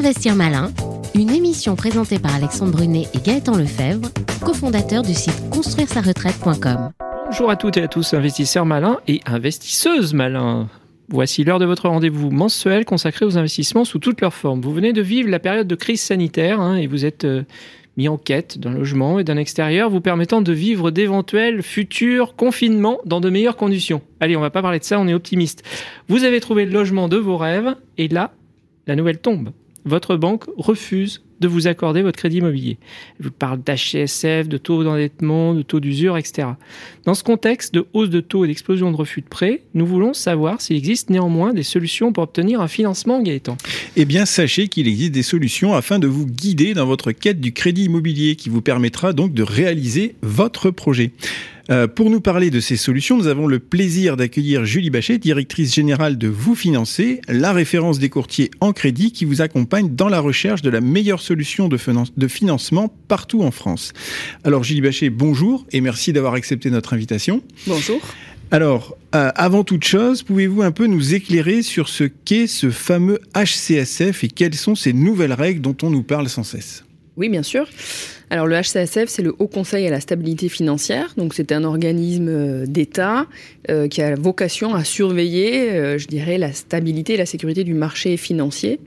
Investir Malin, une émission présentée par Alexandre Brunet et Gaëtan Lefebvre, cofondateurs du site construire-sa-retraite.com. Bonjour à toutes et à tous, investisseurs malins et investisseuses malins. Voici l'heure de votre rendez-vous mensuel consacré aux investissements sous toutes leurs formes. Vous venez de vivre la période de crise sanitaire hein, et vous êtes euh, mis en quête d'un logement et d'un extérieur vous permettant de vivre d'éventuels futurs confinements dans de meilleures conditions. Allez, on va pas parler de ça, on est optimiste. Vous avez trouvé le logement de vos rêves et là, la nouvelle tombe. Votre banque refuse de vous accorder votre crédit immobilier. Elle vous parle d'HCSF, de taux d'endettement, de taux d'usure, etc. Dans ce contexte de hausse de taux et d'explosion de refus de prêt, nous voulons savoir s'il existe néanmoins des solutions pour obtenir un financement, Gaëtan. Eh bien, sachez qu'il existe des solutions afin de vous guider dans votre quête du crédit immobilier qui vous permettra donc de réaliser votre projet. Euh, pour nous parler de ces solutions, nous avons le plaisir d'accueillir Julie Bachet, directrice générale de Vous Financer, la référence des courtiers en crédit qui vous accompagne dans la recherche de la meilleure solution de, de financement partout en France. Alors Julie Bachet, bonjour et merci d'avoir accepté notre invitation. Bonjour. Alors, euh, avant toute chose, pouvez-vous un peu nous éclairer sur ce qu'est ce fameux HCSF et quelles sont ces nouvelles règles dont on nous parle sans cesse? Oui, bien sûr. Alors le HCSF, c'est le Haut Conseil à la stabilité financière. Donc c'est un organisme euh, d'État euh, qui a vocation à surveiller, euh, je dirais, la stabilité et la sécurité du marché financier.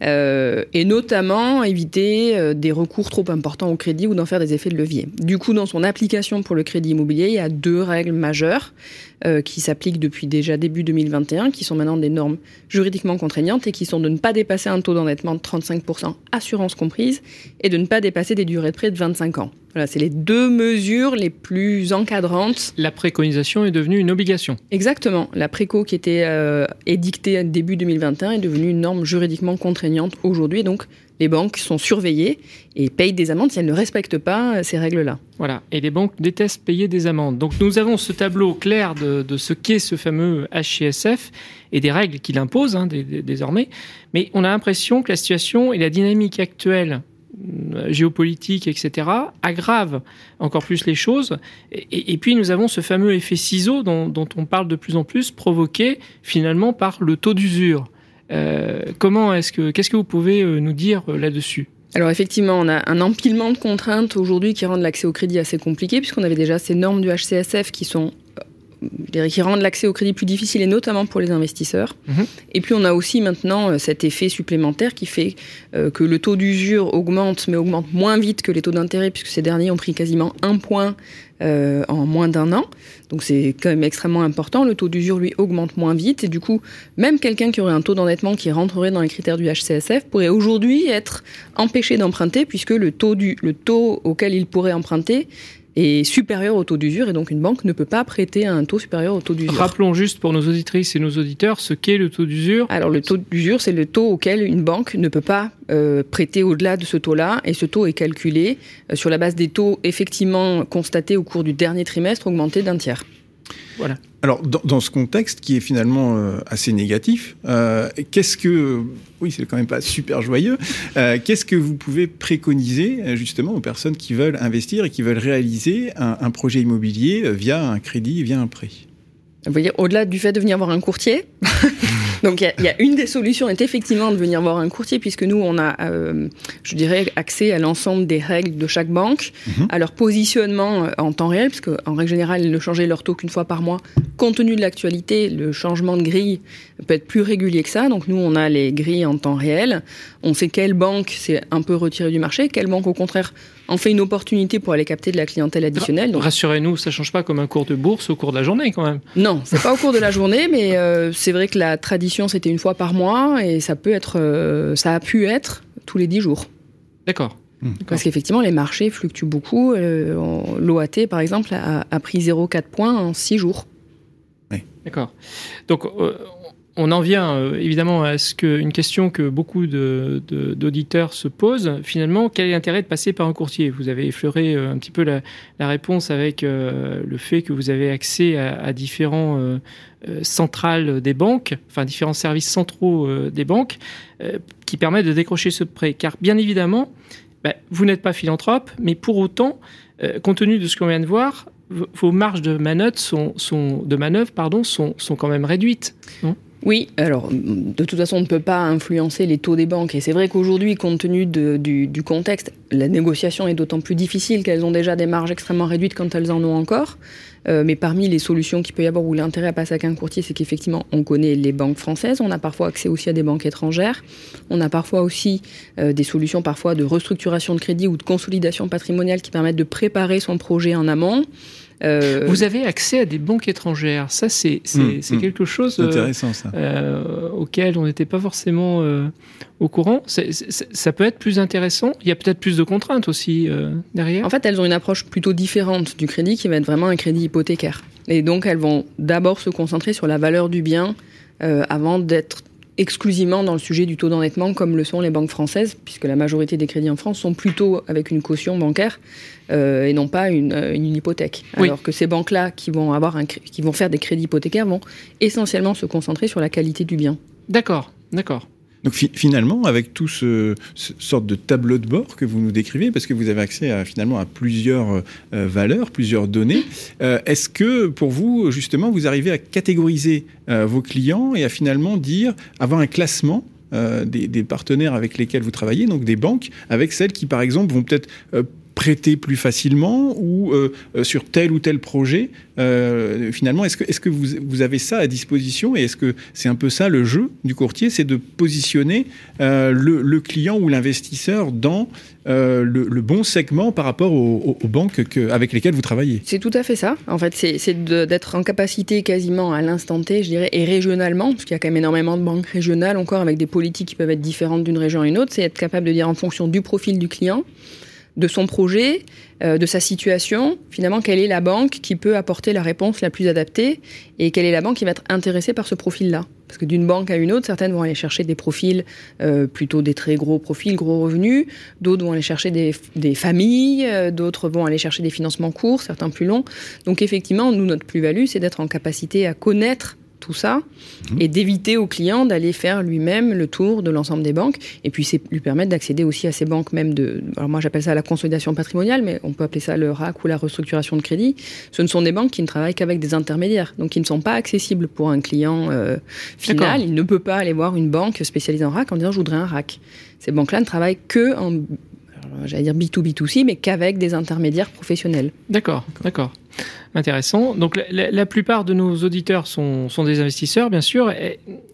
et notamment éviter des recours trop importants au crédit ou d'en faire des effets de levier. Du coup, dans son application pour le crédit immobilier, il y a deux règles majeures qui s'appliquent depuis déjà début 2021, qui sont maintenant des normes juridiquement contraignantes et qui sont de ne pas dépasser un taux d'endettement de 35%, assurance comprise, et de ne pas dépasser des durées de de 25 ans. Voilà, c'est les deux mesures les plus encadrantes. La préconisation est devenue une obligation. Exactement. La préco qui était euh, édictée début 2021 est devenue une norme juridiquement contraignante aujourd'hui. Donc, les banques sont surveillées et payent des amendes si elles ne respectent pas euh, ces règles-là. Voilà. Et les banques détestent payer des amendes. Donc, nous avons ce tableau clair de, ce qu'est ce fameux HCSF et des règles qu'il impose hein, désormais. Mais on a l'impression que la situation et la dynamique actuelle géopolitique, etc., aggrave encore plus les choses. Et, puis nous avons ce fameux effet ciseau dont, on parle de plus en plus, provoqué finalement par le taux d'usure. Euh, comment est-ce que, qu'est-ce que vous pouvez euh, nous dire euh, là-dessus? Alors effectivement, on a un empilement de contraintes aujourd'hui qui rendent l'accès au crédit assez compliqué, puisqu'on avait déjà ces normes du HCSF qui sont qui rendent l'accès au crédit plus difficile et notamment pour les investisseurs. Mhm. Et puis on a aussi maintenant euh, cet effet supplémentaire qui fait euh, que le taux d'usure augmente, mais augmente moins vite que les taux d'intérêt, puisque ces derniers ont pris quasiment un point euh, en moins d'un an. Donc c'est quand même extrêmement important. Le taux d'usure, lui, augmente moins vite. Et du coup, même quelqu'un qui aurait un taux d'endettement qui rentrerait dans les critères du HCSF pourrait aujourd'hui être empêché d'emprunter, puisque le taux, du, le taux auquel il pourrait emprunter est supérieur au taux d'usure et donc une banque ne peut pas prêter à un taux supérieur au taux d'usure. Rappelons juste pour nos auditrices et nos auditeurs ce qu'est le taux d'usure. Alors le taux d'usure, c'est le taux auquel une banque ne peut pas euh, prêter au-delà de ce taux-là et ce taux est calculé euh, sur la base des taux effectivement constatés au cours du dernier trimestre augmentés d'un tiers. Voilà. Alors, dans, ce contexte qui est finalement euh, assez négatif, euh, qu'est-ce que, oui, c'est quand même pas super joyeux, euh, qu'est-ce que vous pouvez préconiser justement aux personnes qui veulent investir et qui veulent réaliser un, un projet immobilier via un crédit, via un prêt? Vous voyez, au-delà du fait de venir voir un courtier, Donc il y, a une des solutions est effectivement de venir voir un courtier puisque nous on a, euh, je dirais, accès à l'ensemble des règles de chaque banque, mhm. à leur positionnement euh, en temps réel, puisque en règle générale ils ne changeaient leur taux qu'une fois par mois. Compte tenu de l'actualité, le changement de grille peut être plus régulier que ça. Donc nous on a les grilles en temps réel. On sait quelle banque s'est un peu retirée du marché, quelle banque au contraire en fait une opportunité pour aller capter de la clientèle additionnelle. Donc... Rassurez-nous, ça change pas comme un cours de bourse au cours de la journée quand même. Non, c'est pas au cours de la journée, mais euh, c'est vrai que la tradition c'était une fois par mois et ça peut être, euh, ça a pu être tous les dix jours. D'accord. Hmm. Parce qu'effectivement, les marchés fluctuent beaucoup. Euh, L'OAT, par exemple, a, pris 0,4 points en six jours. Oui. D'accord. Donc, euh, on en vient euh, évidemment à ce que, une question que beaucoup d'auditeurs se posent. Finalement, quel est l'intérêt de passer par un courtier? Vous avez effleuré euh, un petit peu la, réponse avec euh, le fait que vous avez accès à, différents centrales des banques, enfin différents services centraux des banques, qui permettent de décrocher ce prêt. Car bien évidemment, bah, vous n'êtes pas philanthrope, mais pour autant, compte tenu de ce qu'on vient de voir, vos marges de manœuvre sont, pardon, sont, sont quand même réduites. Oui, alors de toute façon, on ne peut pas influencer les taux des banques. Et c'est vrai qu'aujourd'hui, compte tenu du, contexte, la négociation est d'autant plus difficile qu'elles ont déjà des marges extrêmement réduites quand elles en ont encore. Euh, mais parmi les solutions qu'il peut y avoir ou l'intérêt à passer courtier, c'est qu'effectivement, on connaît les banques françaises, on a parfois accès aussi à des banques étrangères, on a parfois aussi euh, des solutions parfois de restructuration de crédit ou de consolidation patrimoniale qui permettent de préparer son projet en amont. Euh, Vous avez accès à des banques étrangères. Ça, c'est hmm, hmm. quelque chose intéressant, euh, auquel on n'était pas forcément euh, au courant. ça peut être plus intéressant. Il y a peut-être plus de contraintes aussi derrière. En fait, elles ont une approche plutôt différente du crédit qui va être vraiment un crédit hypothécaire. Et donc, elles vont d'abord se concentrer sur la valeur du bien avant d'être exclusivement dans le sujet du taux d'endettement, comme le sont les banques françaises, puisque la majorité des crédits en France sont plutôt avec une caution bancaire euh, et non pas une, euh, une hypothèque. Alors que ces banques-là, qui vont avoir un, qui vont faire des crédits hypothécaires, vont essentiellement se concentrer sur la qualité du bien. D'accord, d'accord. Donc finalement, avec tout ce, sorte de tableau de bord que vous nous décrivez, parce que vous avez accès à, finalement à plusieurs euh, valeurs, plusieurs données, euh, est-ce que pour vous, justement, vous arrivez à catégoriser euh, vos clients et à finalement dire, avoir un classement des, partenaires avec lesquels vous travaillez, donc des banques, avec celles qui, par exemple, vont peut-être prêter plus facilement ou euh, euh, sur tel ou tel projet euh, Finalement, est-ce que, est que vous, vous, avez ça à disposition et est-ce que c'est un peu ça le jeu du courtier C'est de positionner le, client ou l'investisseur dans le, bon segment par rapport aux, banques avec lesquelles vous travaillez? C'est tout à fait ça. En fait, c'est d'être en capacité quasiment à l'instant T, je dirais, et régionalement, parce qu'il y a quand même énormément de banques régionales encore avec des politiques qui peuvent être différentes d'une région à une autre, c'est être capable de dire en fonction du profil du client, de son projet, euh, de sa situation, finalement, quelle est la banque qui peut apporter la réponse la plus adaptée et quelle est la banque qui va être intéressée par ce profil-là? Parce que d'une banque à une autre, certaines vont aller chercher des profils, euh, plutôt des très gros profils, gros revenus, d'autres vont aller chercher des, des familles, euh, d'autres vont aller chercher des financements courts, certains plus longs. Donc effectivement, nous, notre plus-value, c'est d'être en capacité à connaître tout ça et d'éviter au client d'aller faire lui-même le tour de l'ensemble des banques. Et puis c'est lui permettre d'accéder aussi à ces banques même de alors moi j'appelle ça la consolidation patrimoniale mais on peut appeler ça le RAC ou la restructuration de crédit. Ce ne sont des banques qui ne travaillent qu'avec des intermédiaires donc qui ne sont pas accessibles pour un client euh, final. Il ne peut pas aller voir une banque spécialisée en RAC en disant je voudrais un RAC. Ces banques-là ne travaillent que en j'allais dire B2B2C, mais qu'avec des intermédiaires professionnels. D'accord, d'accord. Intéressant. Donc la, plupart de nos auditeurs sont, sont des investisseurs, bien sûr.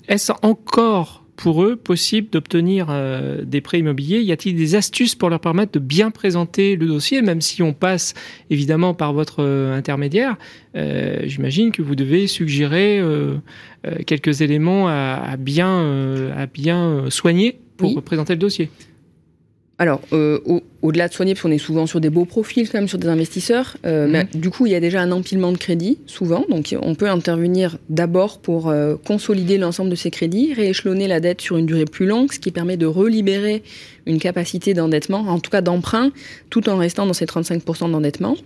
Est-ce encore pour eux possible d'obtenir euh, des prêts immobiliers? Y a-t-il des astuces pour leur permettre de bien présenter le dossier, même si on passe évidemment par votre euh, intermédiaire? Euh, J'imagine que vous devez suggérer quelques éléments à, bien, à bien soigner pour présenter le dossier. Alors, euh, au-delà de soigner, parce qu'on est souvent sur des beaux profils, quand même, sur des investisseurs, euh, mhm. mais, du coup, il y a déjà un empilement de crédits, souvent. Donc, on peut intervenir d'abord pour euh, consolider l'ensemble de ces crédits, rééchelonner la dette sur une durée plus longue, ce qui permet de relibérer une capacité d'endettement, en tout cas d'emprunt, tout en restant dans ces 35% d'endettement.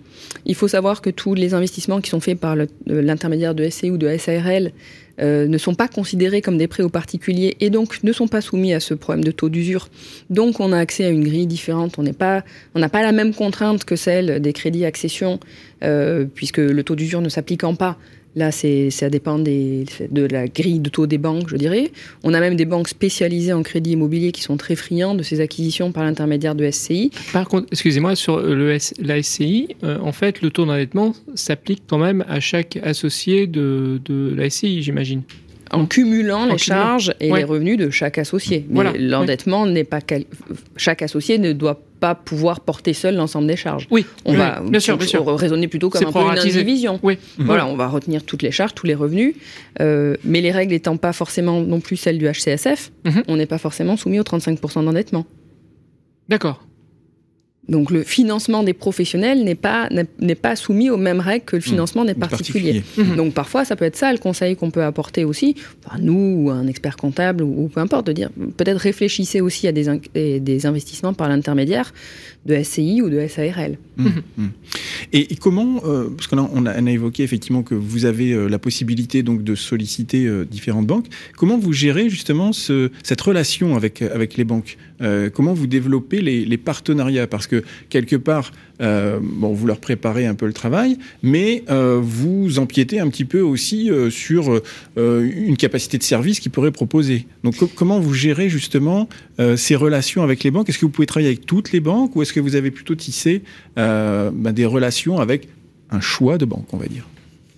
Il faut savoir que tous les investissements qui sont faits par l'intermédiaire de SCI ou de SARL euh, ne sont pas considérés comme des prêts aux particuliers et donc ne sont pas soumis à ce problème de taux d'usure. Donc on a accès à une grille différente. On n'a pas, pas la même contrainte que celle des crédits accession, euh, puisque le taux d'usure ne s'appliquant pas Là, ça dépend des, de la grille de taux des banques, je dirais. On a même des banques spécialisées en crédit immobilier qui sont très friands de ces acquisitions par l'intermédiaire de SCI. Par contre, excusez-moi, sur le la SCI, euh, en fait, le taux d'endettement s'applique quand même à chaque associé de, de la SCI, j'imagine en cumulant les charges et les revenus de chaque associé. Mais l'endettement n'est pas chaque associé ne doit pas pouvoir porter seul l'ensemble des charges. Oui, on va bien sûr, raisonner plutôt comme un peu une indivision. Oui. Voilà, on va retenir toutes les charges, tous les revenus, euh, mais les règles n'étant pas forcément non plus celles du HCSF, mhm. on n'est pas forcément soumis au 35% d'endettement. D'accord. Donc le financement des professionnels n'est pas, n'est pas soumis aux mêmes règles que le mmh. financement des particuliers. Mmh. Donc parfois, ça peut être ça le conseil qu'on peut apporter aussi, nous ou un expert comptable ou, peu importe, de dire peut-être réfléchissez aussi à des, des investissements par l'intermédiaire de SCI ou de SARL. Mmh. Et, comment, euh, parce qu'on a, on a, évoqué effectivement que vous avez euh, la possibilité donc de solliciter euh, différentes banques, comment vous gérez justement ce, cette relation avec, avec les banques? Comment vous développez les, les partenariats? Parce que que quelque part, euh, bon, vous leur préparez un peu le travail, mais euh, vous empiétez un petit peu aussi euh, sur une capacité de service qu'ils pourraient proposer. Donc comment vous gérez justement ces relations avec les banques? Est-ce que vous pouvez travailler avec toutes les banques ou est-ce que vous avez plutôt tissé ben, des relations avec un choix de banques, on va dire?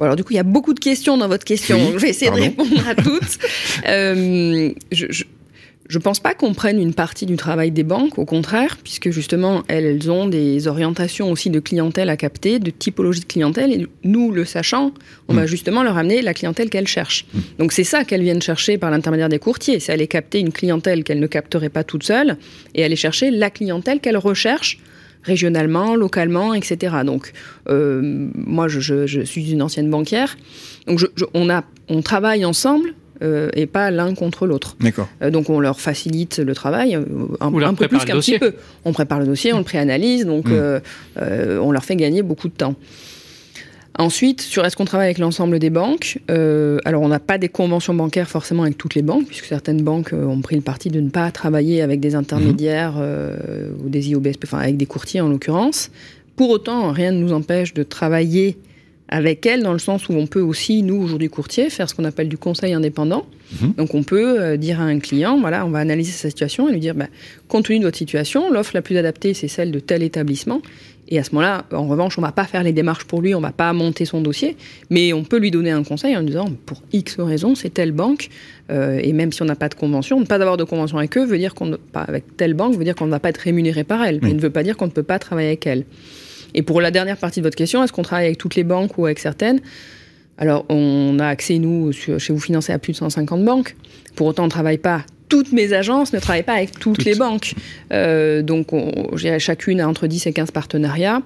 Alors du coup, il y a beaucoup de questions dans votre question. je vais essayer de répondre à toutes. je, je ne pense pas qu'on prenne une partie du travail des banques, au contraire, puisque justement, elles ont des orientations aussi de clientèle à capter, de typologie de clientèle, et nous, le sachant, on va mm. justement leur amener la clientèle qu'elles cherchent. Mm. Donc c'est ça qu'elles viennent chercher par l'intermédiaire des courtiers, c'est aller capter une clientèle qu'elles ne capteraient pas toutes seules, et aller chercher la clientèle qu'elles recherchent régionalement, localement, etc. Donc, euh, moi, je, suis une ancienne banquière. Donc, on, a, on travaille ensemble euh, et pas l'un contre l'autre. D'accord. Euh, donc on leur facilite le travail euh, un, peu plus qu'un petit peu. On prépare le dossier, on le préanalyse, donc mmh. on leur fait gagner beaucoup de temps. Ensuite, sur est-ce qu'on travaille avec l'ensemble des banques Alors, on n'a pas des conventions bancaires forcément avec toutes les banques, puisque certaines banques ont pris le parti de ne pas travailler avec des intermédiaires mmh. ou des IOBSP, enfin avec des courtiers en l'occurrence. Pour autant, rien ne nous empêche de travailler avec elle, dans le sens où on peut aussi, nous, aujourd'hui courtiers, faire ce qu'on appelle du conseil indépendant. Mhm. Donc on peut euh, dire à un client, voilà, on va analyser sa situation et lui dire, bah, compte tenu de votre situation, l'offre la plus adaptée, c'est celle de tel établissement. Et à ce moment-là, en revanche, on ne va pas faire les démarches pour lui, on ne va pas monter son dossier, mais on peut lui donner un conseil en lui disant, pour X raison, c'est telle banque, euh, et même si on n'a pas de convention, ne pas avoir de convention avec eux veut dire qu'on pas avec telle banque veut dire qu'on ne va pas être rémunéré par elle, mais ne veut pas dire qu'on ne peut pas travailler avec elle. Et pour la dernière partie de votre question, est-ce qu'on travaille avec toutes les banques ou avec certaines? Alors, on a accès, nous, chez vous financés, à plus de 150 banques. Pour autant, on ne travaille pas toutes mes agences ne travaillent pas avec toutes, les banques. Euh, donc, dirais chacune a entre 10 et 15 partenariats.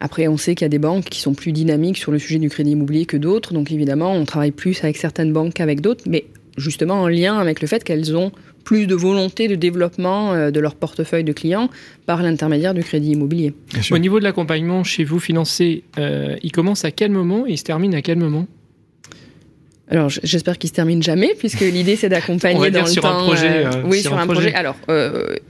Après, on sait qu'il y a des banques qui sont plus dynamiques sur le sujet du crédit immobilier que d'autres. Donc, évidemment, on travaille plus avec certaines banques qu'avec d'autres, mais justement en lien avec le fait qu'elles ont plus de volonté de développement euh, de leur portefeuille de clients par l'intermédiaire du crédit immobilier. Au niveau de l'accompagnement chez vous financé, euh, il commence à quel moment et il se termine à quel moment? Alors, j'espère qu'il se termine jamais, puisque l'idée c'est d'accompagner dans le sur temps. Un projet, euh, oui, sur, un projet. Alors,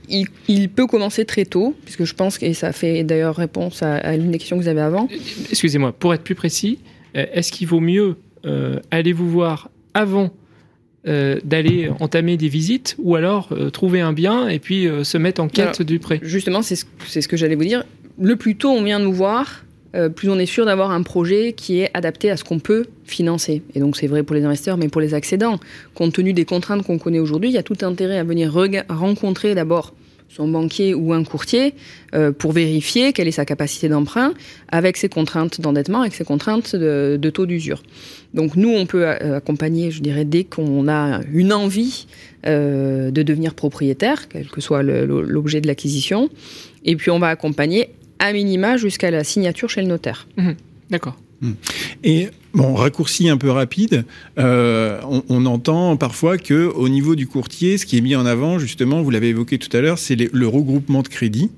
il, peut commencer très tôt, puisque je pense et ça fait d'ailleurs réponse à, l'une des questions que vous avez avant. Excusez-moi, pour être plus précis, est-ce qu'il vaut mieux aller vous voir avant euh, d'aller entamer des visites ou alors euh, trouver un bien et puis euh, se mettre en quête du prêt Justement, c'est ce, ce, que j'allais vous dire. Le plus tôt on vient nous voir, plus on est sûr d'avoir un projet qui est adapté à ce qu'on peut financer. Et donc c'est vrai pour les investisseurs, mais pour les accédants. Compte tenu des contraintes qu'on connaît aujourd'hui, il y a tout intérêt à venir rencontrer d'abord son banquier ou un courtier euh, pour vérifier quelle est sa capacité d'emprunt avec ses contraintes d'endettement, avec ses contraintes de, taux d'usure. Donc nous, on peut euh, accompagner, je dirais, dès qu'on a une envie euh, de devenir propriétaire, quel que soit l'objet de l'acquisition, et puis on va accompagner à minima jusqu'à la signature chez le notaire. Mmh. D'accord. Mmh. Et Bon, raccourci un peu rapide, euh, on, entend parfois que au niveau du courtier, ce qui est mis en avant, justement, vous l'avez évoqué tout à l'heure, c'est le regroupement de crédit.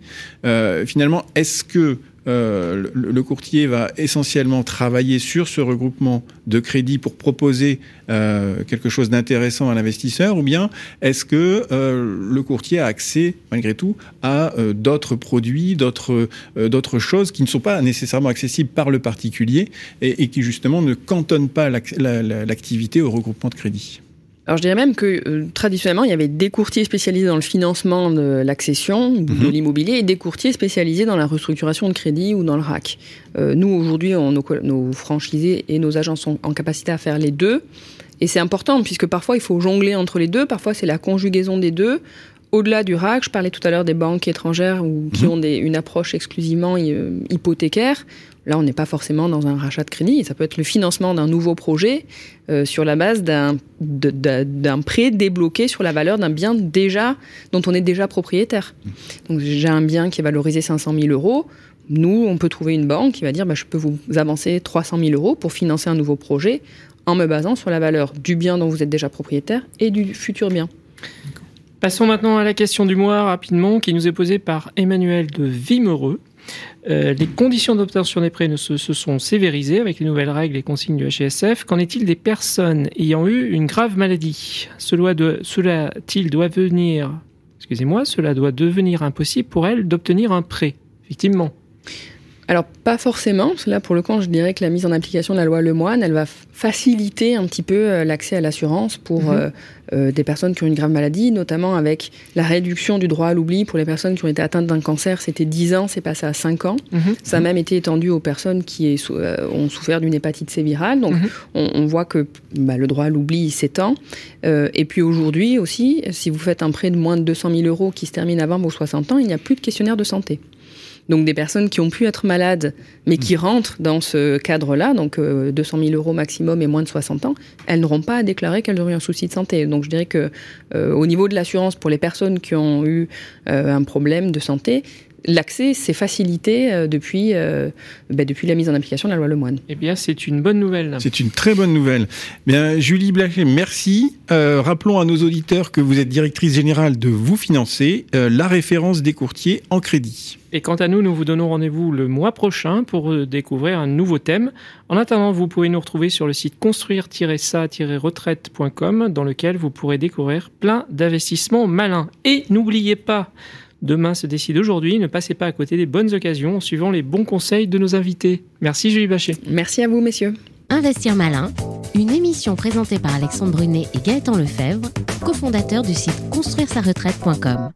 Euh, finalement, est-ce que euh, le, courtier va essentiellement travailler sur ce regroupement de crédits pour proposer euh, quelque chose d'intéressant à l'investisseur, ou bien est-ce que euh, le courtier a accès, malgré tout, à d'autres produits, d'autres choses qui ne sont pas nécessairement accessibles par le particulier et, et qui justement ne cantonnent pas l'activité au regroupement de crédits alors je dirais même que euh, traditionnellement, il y avait des courtiers spécialisés dans le financement de l'accession, de mhm. l'immobilier, et des courtiers spécialisés dans la restructuration de crédit ou dans le RAC. Euh, nous, aujourd'hui, nos, nos franchisés et nos agents sont en capacité à faire les deux. Et c'est important, puisque parfois, il faut jongler entre les deux. Parfois, c'est la conjugaison des deux. Au-delà du RAC, je parlais tout à l'heure des banques étrangères ou qui mhm. ont des, une approche exclusivement euh, hypothécaire. Là, on n'est pas forcément dans un rachat de crédit. Ça peut être le financement d'un nouveau projet euh, sur la base d'un prêt débloqué sur la valeur d'un bien déjà dont on est déjà propriétaire. Donc, j'ai un bien qui est valorisé 500 000 euros. Nous, on peut trouver une banque qui va dire bah, je peux vous avancer 300 000 euros pour financer un nouveau projet en me basant sur la valeur du bien dont vous êtes déjà propriétaire et du futur bien. Passons maintenant à la question du mois rapidement qui nous est posée par Emmanuel de Vimereux. Euh, les conditions d'obtention des prêts se, sont sévérisées avec les nouvelles règles et consignes du HSF. Qu'en est-il des personnes ayant eu une grave maladie? Cela, doit excusez-moi, cela doit devenir impossible pour elles d'obtenir un prêt? effectivement. Alors pas forcément, là pour le coup je dirais que la mise en application de la loi Lemoine, elle va faciliter un petit peu euh, l'accès à l'assurance pour mhm. euh, euh, des personnes qui ont une grave maladie, notamment avec la réduction du droit à l'oubli pour les personnes qui ont été atteintes d'un cancer, c'était 10 ans, c'est passé à 5 ans. Mhm. Ça a même été étendu aux personnes qui ont souffert d'une hépatite C virale, donc mhm. on, voit que bah, le droit à l'oubli s'étend. et puis aujourd'hui aussi, si vous faites un prêt de moins de 200 000 euros qui se termine avant vos 60 ans, il n'y a plus de questionnaire de santé. Donc des personnes qui ont pu être malades, mais qui rentrent dans ce cadre-là, donc 200 euh, 000 euros maximum et moins de 60 ans, elles n'auront pas à déclarer qu'elles ont eu un souci de santé. Donc je dirais que euh, au niveau de l'assurance pour les personnes qui ont eu euh, un problème de santé, l'accès s'est facilité euh, depuis, euh, bah, depuis la mise en application de la loi Lemoine. Eh bien, c'est une bonne nouvelle. C'est une très bonne nouvelle. Bien, Julie Blachet, merci. Euh, rappelons à nos auditeurs que vous êtes directrice générale de Vous Financer, la référence des courtiers en crédit. Et quant à nous, nous vous donnons rendez-vous le mois prochain pour découvrir un nouveau thème. En attendant, vous pouvez nous retrouver sur le site construire-ça-retraite.com dans lequel vous pourrez découvrir plein d'investissements malins. Et n'oubliez pas, Demain se décide aujourd'hui. Ne passez pas à côté des bonnes occasions en suivant les bons conseils de nos invités. Merci Julie Bachet. Merci à vous messieurs. Investir malin, une émission présentée par Alexandre Brunet et Gaëtan Lefebvre, cofondateurs du site construire-sa-retraite.com.